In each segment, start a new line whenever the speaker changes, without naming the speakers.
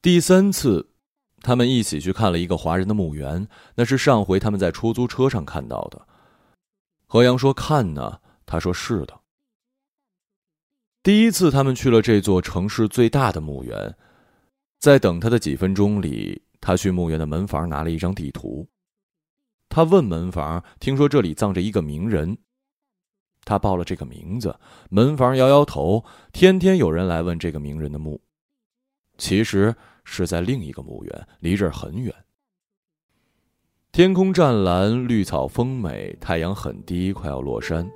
第三次，他们一起去看了一个华人的墓园，那是上回他们在出租车上看到的。何阳说：“看呢。”他说：“是的。”第一次，他们去了这座城市最大的墓园，在等他的几分钟里，他去墓园的门房拿了一张地图。他问门房：“听说这里葬着一个名人。”他报了这个名字，门房摇摇头。天天有人来问这个名人的墓，其实是在另一个墓园，离这儿很远。天空湛蓝，绿草丰美，太阳很低，快要落山。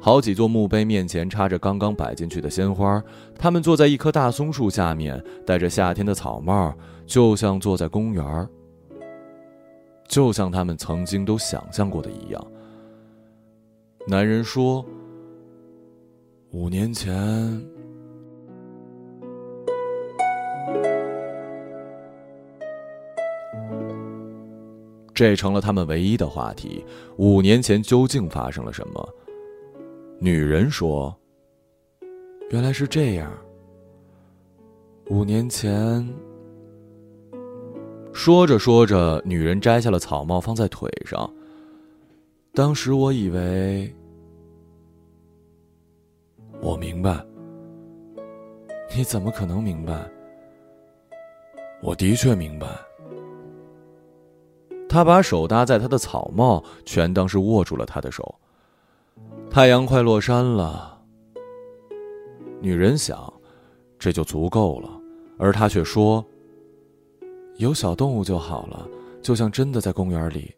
好几座墓碑面前插着刚刚摆进去的鲜花，他们坐在一棵大松树下面，戴着夏天的草帽，就像坐在公园就像他们曾经都想象过的一样。男人说：“五年前，这成了他们唯一的话题。五年前究竟发生了什么？”女人说：“原来是这样。五年前。”说着说着，女人摘下了草帽放在腿上。当时我以为，我明白。你怎么可能明白？我的确明白。他把手搭在他的草帽，全当是握住了他的手。太阳快落山了，女人想，这就足够了，而他却说：“有小动物就好了，就像真的在公园里。”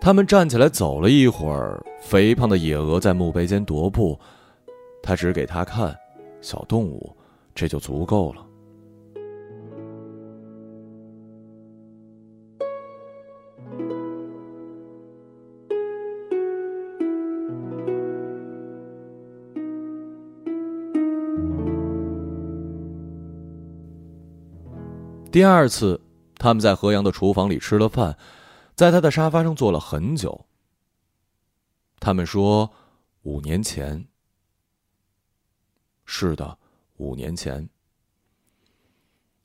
他们站起来走了一会儿，肥胖的野鹅在墓碑间踱步，他指给他看，小动物，这就足够了。第二次，他们在河阳的厨房里吃了饭，在他的沙发上坐了很久。他们说：“五年前。”是的，五年前。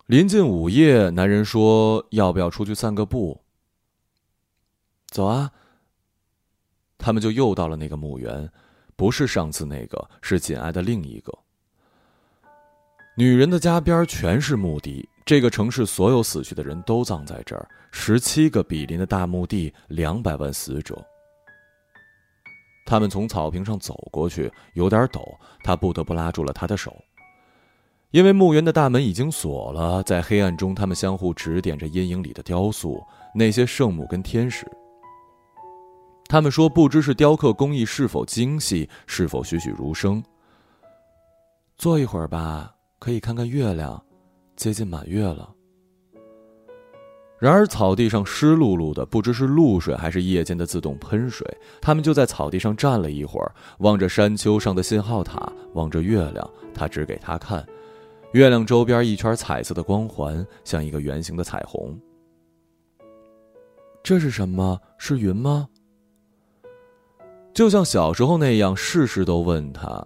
临近午夜，男人说：“要不要出去散个步？”走啊。他们就又到了那个墓园，不是上次那个，是紧挨的另一个。女人的家边全是墓地。这个城市所有死去的人都葬在这儿，十七个比邻的大墓地，两百万死者。他们从草坪上走过去，有点陡，他不得不拉住了他的手，因为墓园的大门已经锁了。在黑暗中，他们相互指点着阴影里的雕塑，那些圣母跟天使。他们说，不知是雕刻工艺是否精细，是否栩栩如生。坐一会儿吧，可以看看月亮。接近满月了。然而草地上湿漉漉的，不知是露水还是夜间的自动喷水。他们就在草地上站了一会儿，望着山丘上的信号塔，望着月亮。他指给他看，月亮周边一圈彩色的光环，像一个圆形的彩虹。这是什么？是云吗？就像小时候那样，事事都问他。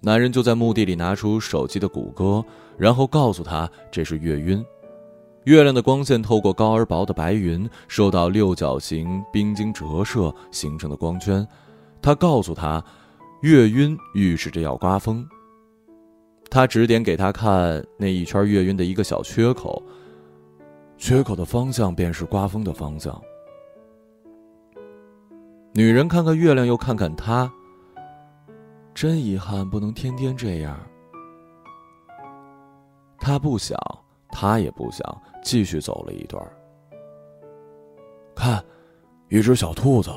男人就在墓地里拿出手机的谷歌，然后告诉他这是月晕。月亮的光线透过高而薄的白云，受到六角形冰晶折射形成的光圈。他告诉他，月晕预示着要刮风。他指点给他看那一圈月晕的一个小缺口，缺口的方向便是刮风的方向。女人看看月亮，又看看他。真遗憾，不能天天这样。他不想，他也不想继续走了一段。看，一只小兔子。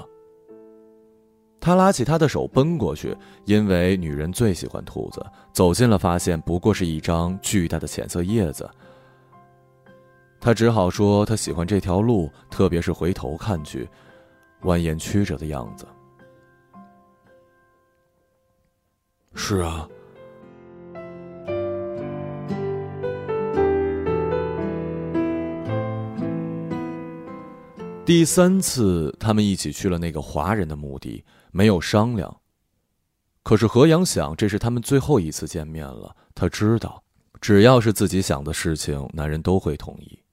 他拉起他的手奔过去，因为女人最喜欢兔子。走近了，发现不过是一张巨大的浅色叶子。他只好说他喜欢这条路，特别是回头看去，蜿蜒曲折的样子。是啊。第三次，他们一起去了那个华人的墓地，没有商量。可是何阳想，这是他们最后一次见面了。他知道，只要是自己想的事情，男人都会同意。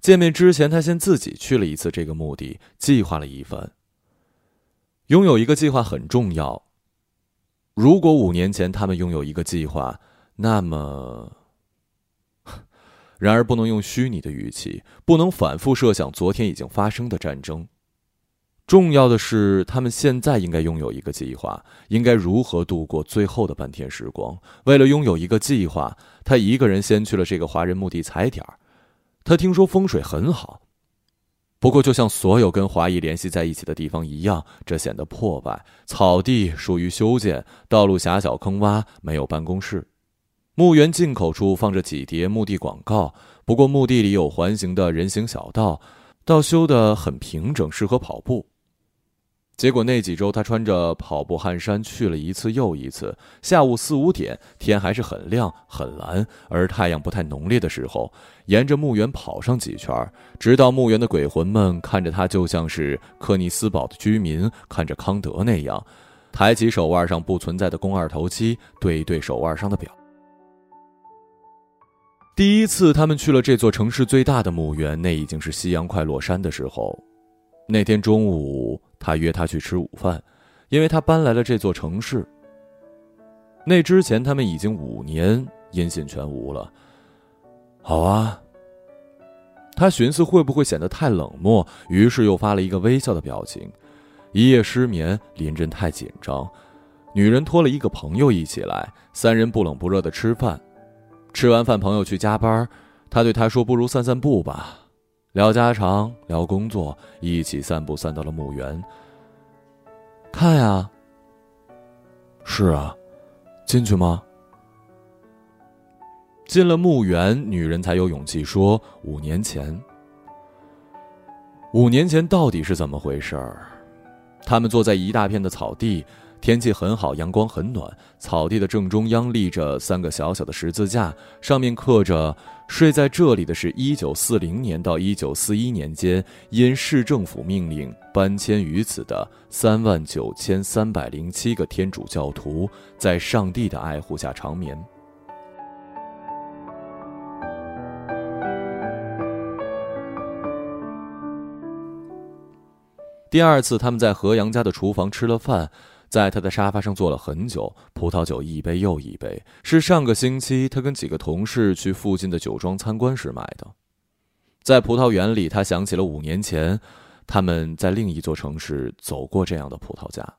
见面之前，他先自己去了一次这个墓地，计划了一番。拥有一个计划很重要。如果五年前他们拥有一个计划，那么……然而不能用虚拟的语气，不能反复设想昨天已经发生的战争。重要的是，他们现在应该拥有一个计划，应该如何度过最后的半天时光。为了拥有一个计划，他一个人先去了这个华人墓地踩点儿。他听说风水很好，不过就像所有跟华裔联系在一起的地方一样，这显得破败。草地疏于修建，道路狭小坑洼，没有办公室。墓园进口处放着几叠墓地广告，不过墓地里有环形的人行小道，道修得很平整，适合跑步。结果那几周，他穿着跑步汗衫去了一次又一次。下午四五点，天还是很亮很蓝，而太阳不太浓烈的时候，沿着墓园跑上几圈，直到墓园的鬼魂们看着他，就像是克尼斯堡的居民看着康德那样，抬起手腕上不存在的肱二头肌，对一对手腕上的表。第一次，他们去了这座城市最大的墓园，那已经是夕阳快落山的时候。那天中午。他约她去吃午饭，因为他搬来了这座城市。那之前他们已经五年音信全无了。好啊。他寻思会不会显得太冷漠，于是又发了一个微笑的表情。一夜失眠，林真太紧张。女人拖了一个朋友一起来，三人不冷不热的吃饭。吃完饭，朋友去加班，他对他说：“不如散散步吧。”聊家常，聊工作，一起散步，散到了墓园。看呀，是啊，进去吗？进了墓园，女人才有勇气说：“五年前，五年前到底是怎么回事儿？”他们坐在一大片的草地，天气很好，阳光很暖。草地的正中央立着三个小小的十字架，上面刻着。睡在这里的是1940年到1941年间因市政府命令搬迁于此的3万9307个天主教徒，在上帝的爱护下长眠。第二次，他们在何阳家的厨房吃了饭。在他的沙发上坐了很久，葡萄酒一杯又一杯。是上个星期他跟几个同事去附近的酒庄参观时买的。在葡萄园里，他想起了五年前，他们在另一座城市走过这样的葡萄架。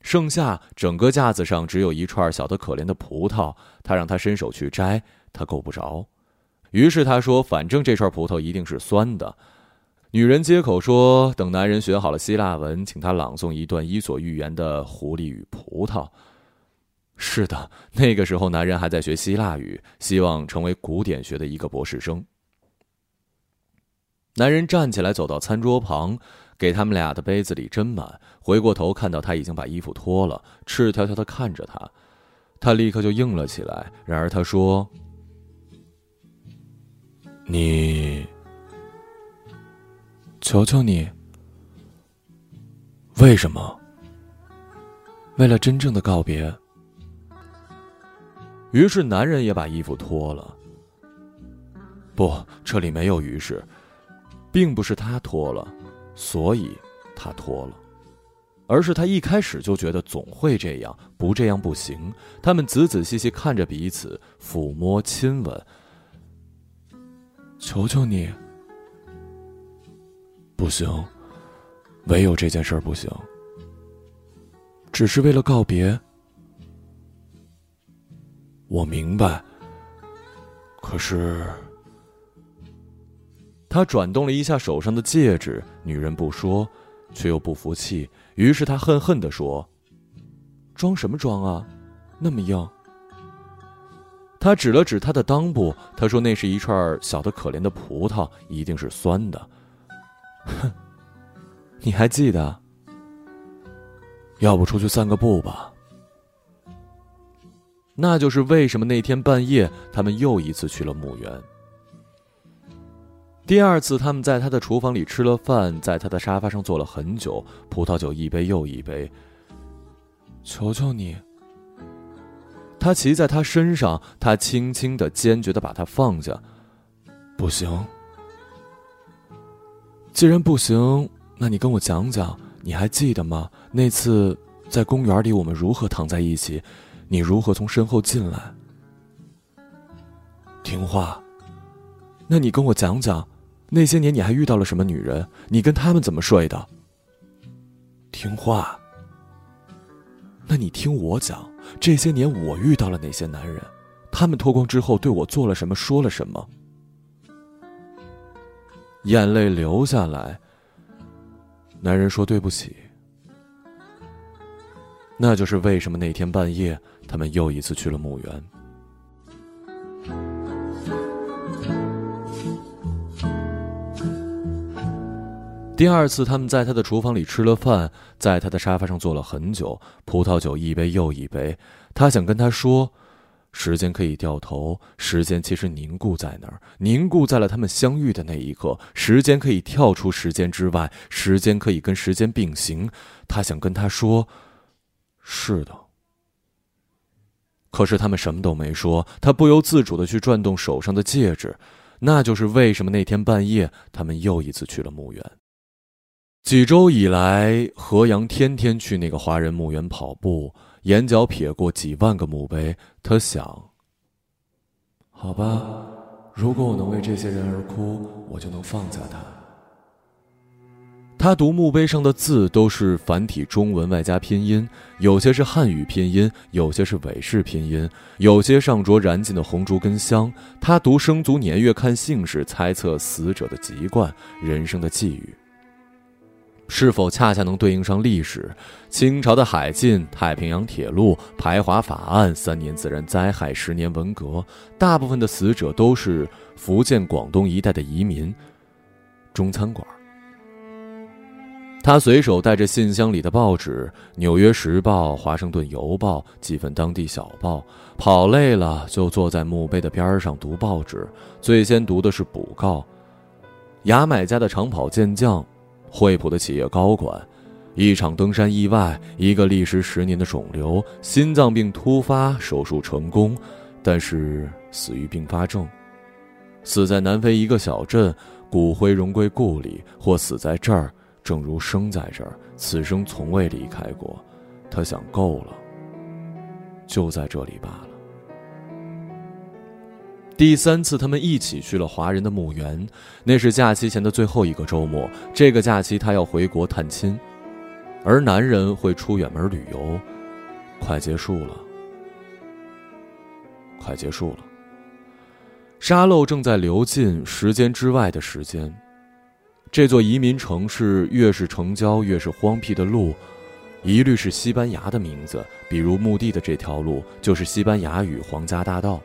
盛夏，整个架子上只有一串小的可怜的葡萄，他让他伸手去摘，他够不着。于是他说：“反正这串葡萄一定是酸的。”女人接口说：“等男人学好了希腊文，请他朗诵一段《伊索寓言》的《狐狸与葡萄》。”是的，那个时候男人还在学希腊语，希望成为古典学的一个博士生。男人站起来走到餐桌旁，给他们俩的杯子里斟满，回过头看到他已经把衣服脱了，赤条条的看着他，他立刻就硬了起来。然而他说：“你。”求求你，为什么？为了真正的告别。于是男人也把衣服脱了。不，这里没有于是，并不是他脱了，所以他脱了，而是他一开始就觉得总会这样，不这样不行。他们仔仔细细看着彼此，抚摸、亲吻。求求你。不行，唯有这件事儿不行。只是为了告别，我明白。可是，他转动了一下手上的戒指，女人不说，却又不服气，于是他恨恨的说：“装什么装啊，那么硬。”他指了指他的裆部，他说：“那是一串小的可怜的葡萄，一定是酸的。”哼，你还记得？要不出去散个步吧？那就是为什么那天半夜他们又一次去了墓园。第二次，他们在他的厨房里吃了饭，在他的沙发上坐了很久，葡萄酒一杯又一杯。求求你，他骑在他身上，他轻轻的、坚决的把他放下。不行。既然不行，那你跟我讲讲，你还记得吗？那次在公园里，我们如何躺在一起，你如何从身后进来？听话。那你跟我讲讲，那些年你还遇到了什么女人？你跟他们怎么睡的？听话。那你听我讲，这些年我遇到了哪些男人？他们脱光之后对我做了什么？说了什么？眼泪流下来。男人说：“对不起。”那就是为什么那天半夜，他们又一次去了墓园。第二次，他们在他的厨房里吃了饭，在他的沙发上坐了很久，葡萄酒一杯又一杯。他想跟他说。时间可以掉头，时间其实凝固在那儿，凝固在了他们相遇的那一刻。时间可以跳出时间之外，时间可以跟时间并行。他想跟他说：“是的。”可是他们什么都没说。他不由自主的去转动手上的戒指，那就是为什么那天半夜他们又一次去了墓园。几周以来，何阳天天去那个华人墓园跑步。眼角瞥过几万个墓碑，他想：“好吧，如果我能为这些人而哭，我就能放下他。”他读墓碑上的字都是繁体中文外加拼音，有些是汉语拼音，有些是韦氏拼音，有些上着燃尽的红烛跟香。他读生卒年月，看姓氏，猜测死者的籍贯、人生的际遇。是否恰恰能对应上历史？清朝的海禁、太平洋铁路、排华法案、三年自然灾害、十年文革，大部分的死者都是福建、广东一带的移民。中餐馆。他随手带着信箱里的报纸，《纽约时报》《华盛顿邮报》几份当地小报，跑累了就坐在墓碑的边上读报纸。最先读的是补告，牙买加的长跑健将。惠普的企业高管，一场登山意外，一个历时十年的肿瘤，心脏病突发，手术成功，但是死于并发症，死在南非一个小镇，骨灰荣归故里，或死在这儿，正如生在这儿，此生从未离开过。他想够了，就在这里罢了。第三次，他们一起去了华人的墓园，那是假期前的最后一个周末。这个假期，他要回国探亲，而男人会出远门旅游。快结束了，快结束了。沙漏正在流进时间之外的时间。这座移民城市越是城郊，越是荒僻的路，一律是西班牙的名字。比如墓地的这条路，就是西班牙语“皇家大道”。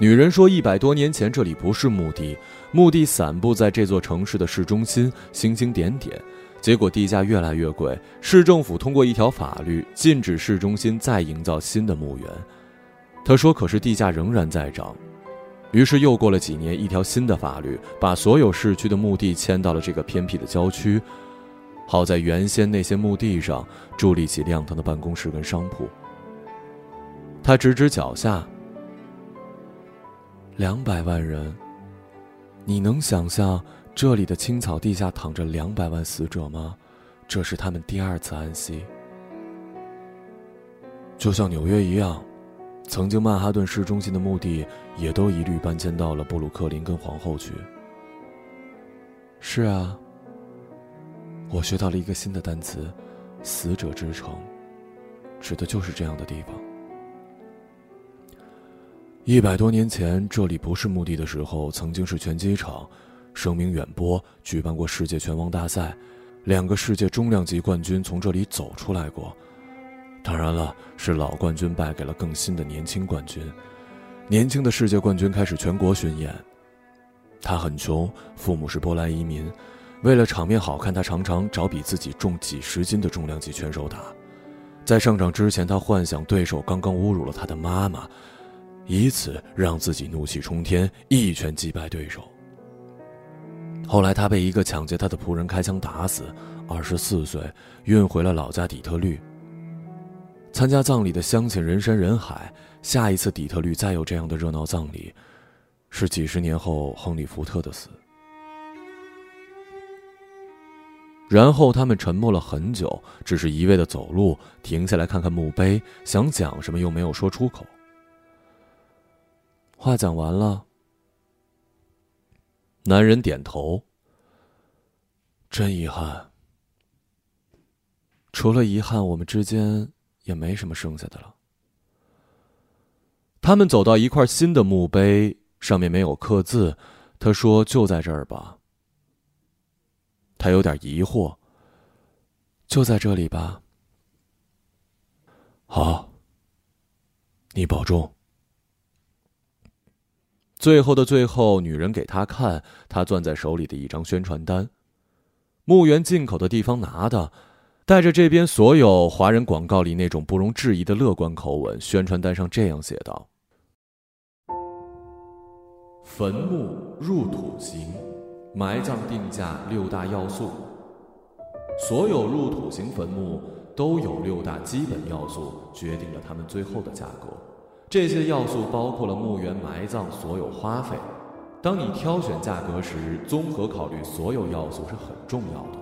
女人说：“一百多年前，这里不是墓地，墓地散布在这座城市的市中心，星星点点。结果地价越来越贵，市政府通过一条法律，禁止市中心再营造新的墓园。”他说：“可是地价仍然在涨。”于是又过了几年，一条新的法律把所有市区的墓地迁到了这个偏僻的郊区。好在原先那些墓地上伫立起亮堂的办公室跟商铺。他指指脚下。两百万人，你能想象这里的青草地下躺着两百万死者吗？这是他们第二次安息。就像纽约一样，曾经曼哈顿市中心的墓地也都一律搬迁到了布鲁克林跟皇后区。是啊，我学到了一个新的单词，“死者之城”，指的就是这样的地方。一百多年前，这里不是墓地的时候，曾经是拳击场，声名远播，举办过世界拳王大赛，两个世界重量级冠军从这里走出来过。当然了，是老冠军败给了更新的年轻冠军。年轻的世界冠军开始全国巡演。他很穷，父母是波兰移民，为了场面好看，他常常找比自己重几十斤的重量级拳手打。在上场之前，他幻想对手刚刚侮辱了他的妈妈。以此让自己怒气冲天，一拳击败对手。后来他被一个抢劫他的仆人开枪打死，二十四岁，运回了老家底特律。参加葬礼的乡亲人山人海。下一次底特律再有这样的热闹葬礼，是几十年后亨利·福特的死。然后他们沉默了很久，只是一味的走路，停下来看看墓碑，想讲什么又没有说出口。话讲完了，男人点头。真遗憾，除了遗憾，我们之间也没什么剩下的了。他们走到一块新的墓碑，上面没有刻字。他说：“就在这儿吧。”他有点疑惑。就在这里吧。好，你保重。最后的最后，女人给他看他攥在手里的一张宣传单，墓园进口的地方拿的，带着这边所有华人广告里那种不容置疑的乐观口吻。宣传单上这样写道。坟墓入土型，埋葬定价六大要素。所有入土型坟墓都有六大基本要素，决定了他们最后的价格。这些要素包括了墓园埋葬所有花费。当你挑选价格时，综合考虑所有要素是很重要的。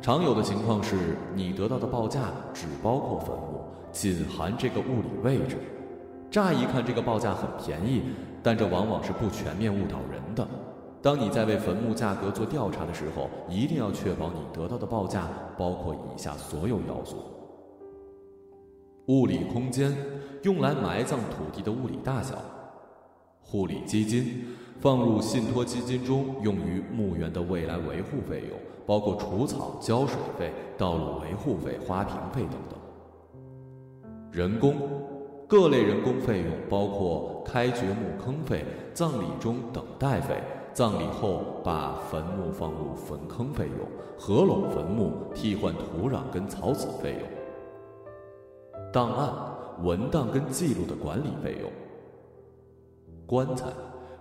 常有的情况是你得到的报价只包括坟墓，仅含这个物理位置。乍一看，这个报价很便宜。但这往往是不全面误导人的。当你在为坟墓价格做调查的时候，一定要确保你得到的报价包括以下所有要素：物理空间，用来埋葬土地的物理大小；护理基金，放入信托基金中用于墓园的未来维护费用，包括除草、浇水费、道路维护费、花瓶费等等；人工。各类人工费用包括开掘墓坑费、葬礼中等待费、葬礼后把坟墓放入坟坑费用、合拢坟墓、替换土壤跟草籽费用、档案、文档跟记录的管理费用、棺材。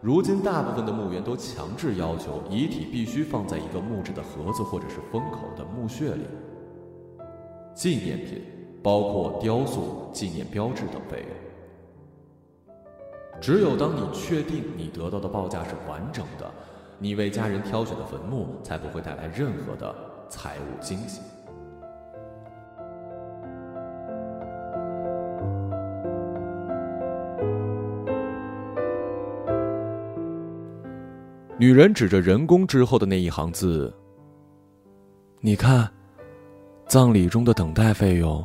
如今大部分的墓园都强制要求遗体必须放在一个木质的盒子或者是封口的墓穴里。纪念品。包括雕塑、纪念标志等费用。只有当你确定你得到的报价是完整的，你为家人挑选的坟墓才不会带来任何的财务惊喜。女人指着人工之后的那一行字：“你看，葬礼中的等待费用。”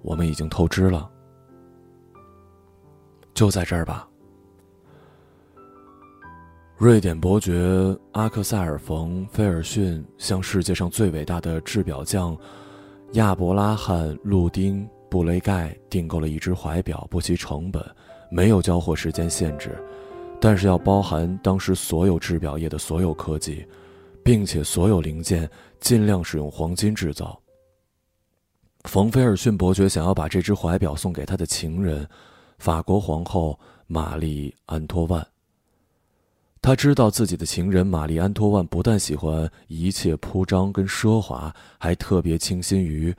我们已经透支了，就在这儿吧。瑞典伯爵阿克塞尔·冯·菲尔逊向世界上最伟大的制表匠亚伯拉罕·路丁·布雷盖订购了一只怀表，不计成本，没有交货时间限制，但是要包含当时所有制表业的所有科技，并且所有零件尽量使用黄金制造。冯菲尔逊伯爵想要把这只怀表送给他的情人，法国皇后玛丽安托万。他知道自己的情人玛丽安托万不但喜欢一切铺张跟奢华，还特别倾心于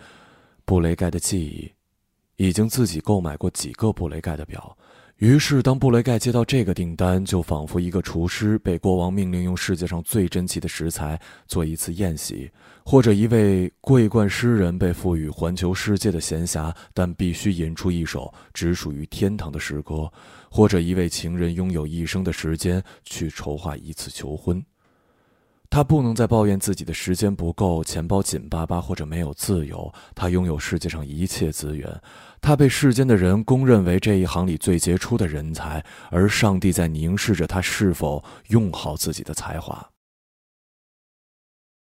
布雷盖的记忆，已经自己购买过几个布雷盖的表。于是，当布雷盖接到这个订单，就仿佛一个厨师被国王命令用世界上最珍奇的食材做一次宴席，或者一位桂冠诗人被赋予环球世界的闲暇，但必须吟出一首只属于天堂的诗歌，或者一位情人拥有一生的时间去筹划一次求婚。他不能再抱怨自己的时间不够、钱包紧巴巴或者没有自由。他拥有世界上一切资源，他被世间的人公认为这一行里最杰出的人才，而上帝在凝视着他是否用好自己的才华。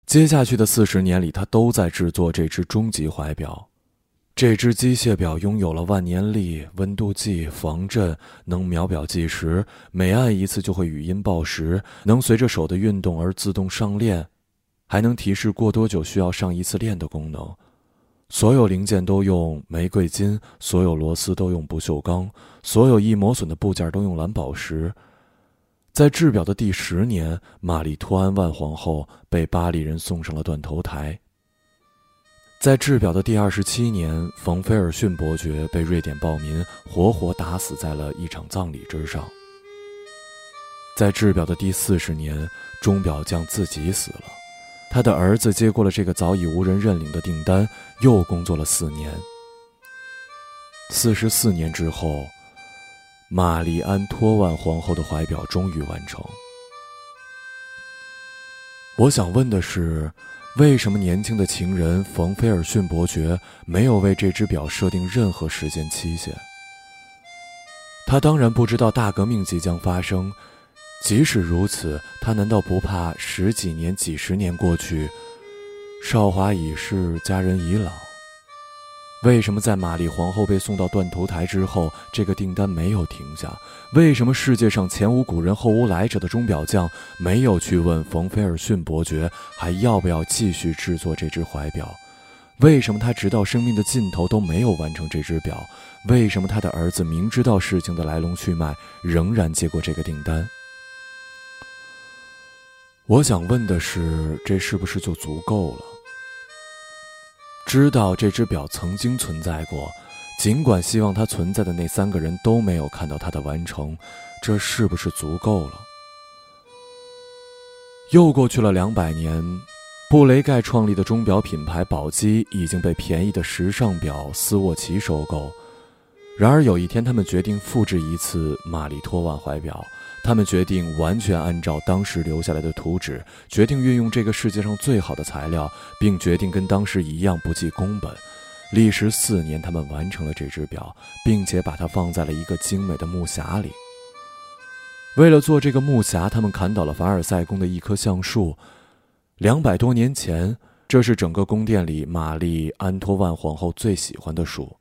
接下去的四十年里，他都在制作这只终极怀表。这只机械表拥有了万年历、温度计、防震，能秒表计时，每按一次就会语音报时，能随着手的运动而自动上链，还能提示过多久需要上一次链的功能。所有零件都用玫瑰金，所有螺丝都用不锈钢，所有易磨损的部件都用蓝宝石。在制表的第十年，玛丽托安万皇后被巴黎人送上了断头台。在制表的第二十七年，冯菲尔逊伯爵被瑞典暴民活活打死在了一场葬礼之上。在制表的第四十年，钟表匠自己死了，他的儿子接过了这个早已无人认领的订单，又工作了四年。四十四年之后，玛丽安托万皇后的怀表终于完成。我想问的是。为什么年轻的情人冯菲尔逊伯爵没有为这只表设定任何时间期限？他当然不知道大革命即将发生。即使如此，他难道不怕十几年、几十年过去，少华已逝，佳人已老？为什么在玛丽皇后被送到断头台之后，这个订单没有停下？为什么世界上前无古人后无来者的钟表匠没有去问冯菲尔逊伯爵还要不要继续制作这只怀表？为什么他直到生命的尽头都没有完成这只表？为什么他的儿子明知道事情的来龙去脉，仍然接过这个订单？我想问的是，这是不是就足够了？知道这只表曾经存在过，尽管希望它存在的那三个人都没有看到它的完成，这是不是足够了？又过去了两百年，布雷盖创立的钟表品牌宝玑已经被便宜的时尚表斯沃琪收购。然而有一天，他们决定复制一次玛丽托万怀表。他们决定完全按照当时留下来的图纸，决定运用这个世界上最好的材料，并决定跟当时一样不计工本。历时四年，他们完成了这只表，并且把它放在了一个精美的木匣里。为了做这个木匣，他们砍倒了凡尔赛宫的一棵橡树。两百多年前，这是整个宫殿里玛丽安托万皇后最喜欢的树。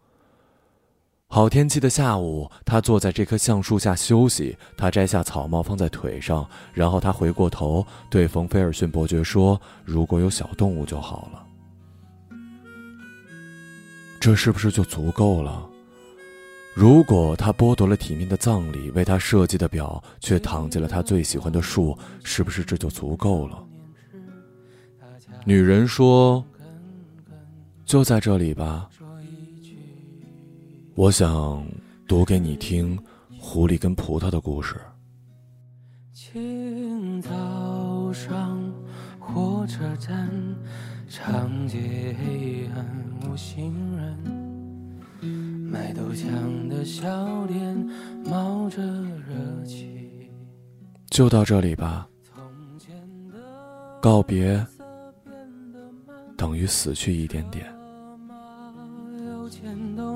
好天气的下午，他坐在这棵橡树下休息。他摘下草帽放在腿上，然后他回过头对冯菲尔逊伯爵说：“如果有小动物就好了。”这是不是就足够了？如果他剥夺了体面的葬礼，为他设计的表却躺进了他最喜欢的树，是不是这就足够了？女人说：“就在这里吧。”我想读给你听狐狸跟葡萄的故事。
清早上，火车站，长街黑暗无行人，卖豆浆的小店冒着热气。
就到这里吧。告别等于死去一点点。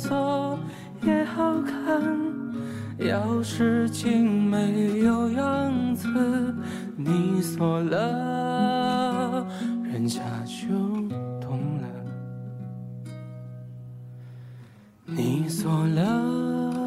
锁也好看，钥匙精美有样子，你锁了，人家就懂了。你锁了。